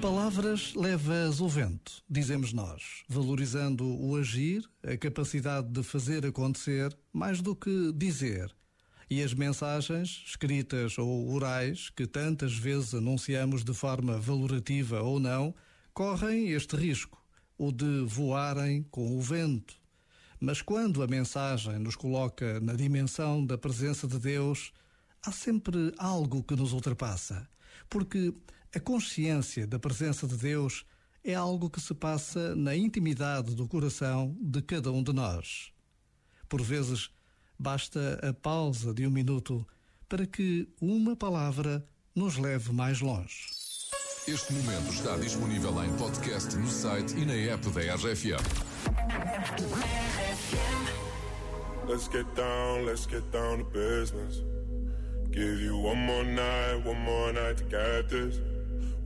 Palavras levas o vento, dizemos nós, valorizando o agir, a capacidade de fazer acontecer, mais do que dizer. E as mensagens, escritas ou orais, que tantas vezes anunciamos de forma valorativa ou não, correm este risco, o de voarem com o vento. Mas quando a mensagem nos coloca na dimensão da presença de Deus, há sempre algo que nos ultrapassa. Porque a consciência da presença de Deus é algo que se passa na intimidade do coração de cada um de nós. Por vezes, basta a pausa de um minuto para que uma palavra nos leve mais longe. Este momento está disponível em podcast no site e na app da RFM. Let's get down, let's get down to business. Give you one more night, one more night to get this.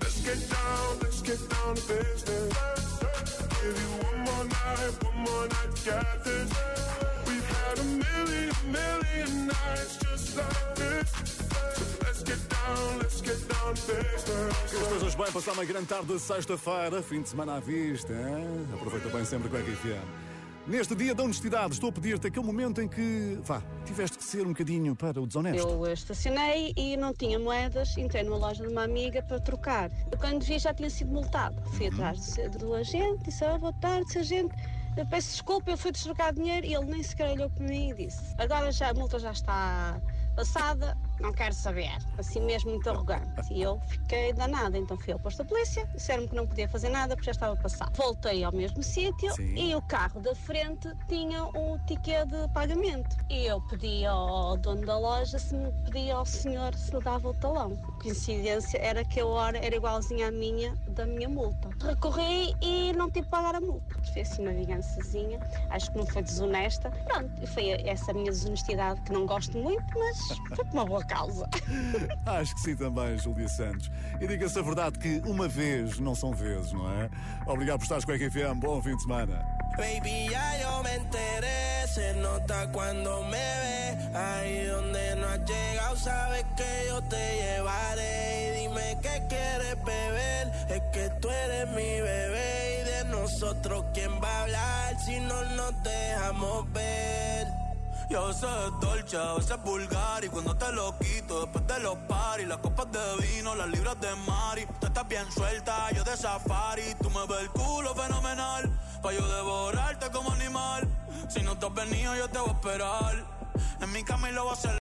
Let's get down, let's get down to business. Give you one more night, one more night to get this. We've had a million, million nights just like this. So let's get down, let's get down business. Que estejas bem, passar uma grande tarde de sexta-feira, fim de semana à vista. Hein? Aproveita bem sempre com a RFM. Neste dia da honestidade, estou a pedir-te aquele momento em que, vá, tiveste que ser um bocadinho para o desonesto. Eu estacionei e não tinha moedas, entrei numa loja de uma amiga para trocar. Eu, quando vi já tinha sido multado. Fui atrás do, do agente, disse, ah, boa tarde, agente, eu peço desculpa, eu fui deslocar dinheiro e ele nem sequer olhou para mim e disse, agora já, a multa já está passada, não quero saber. Assim mesmo muito arrogante. E eu fiquei danada, então fui ao posto da polícia, disseram-me que não podia fazer nada porque já estava passado. Voltei ao mesmo sítio e o carro da frente tinha um ticket de pagamento. E eu pedi ao dono da loja se me pedia ao senhor se lhe dava o talão. Coincidência era que a hora era igualzinha à minha da minha multa. Recorri e não tive que pagar a multa. Foi assim uma vingançazinha. Acho que não foi desonesta. Pronto, foi essa minha desonestidade que não gosto muito, mas foi uma boa causa. Acho que sim também, Júlia Santos. E diga-se a verdade que uma vez não são vezes, não é? Obrigado por estares com a RFM. Bom fim de semana. Baby, ya yo me enteré, se nota cuando me ve. Ahí donde no has llegado, sabes que yo te llevaré. Y dime qué quieres beber, es que tú eres mi bebé. Y de nosotros, ¿quién va a hablar si no nos dejamos ver? A veces es dolce, a veces es vulgar Y cuando te lo quito, después de los paris Las copas de vino, las libras de Mari Tú estás bien suelta, yo de safari Tú me ves el culo fenomenal Pa' yo devorarte como animal Si no te has venido, yo te voy a esperar En mi cama y lo voy a hacer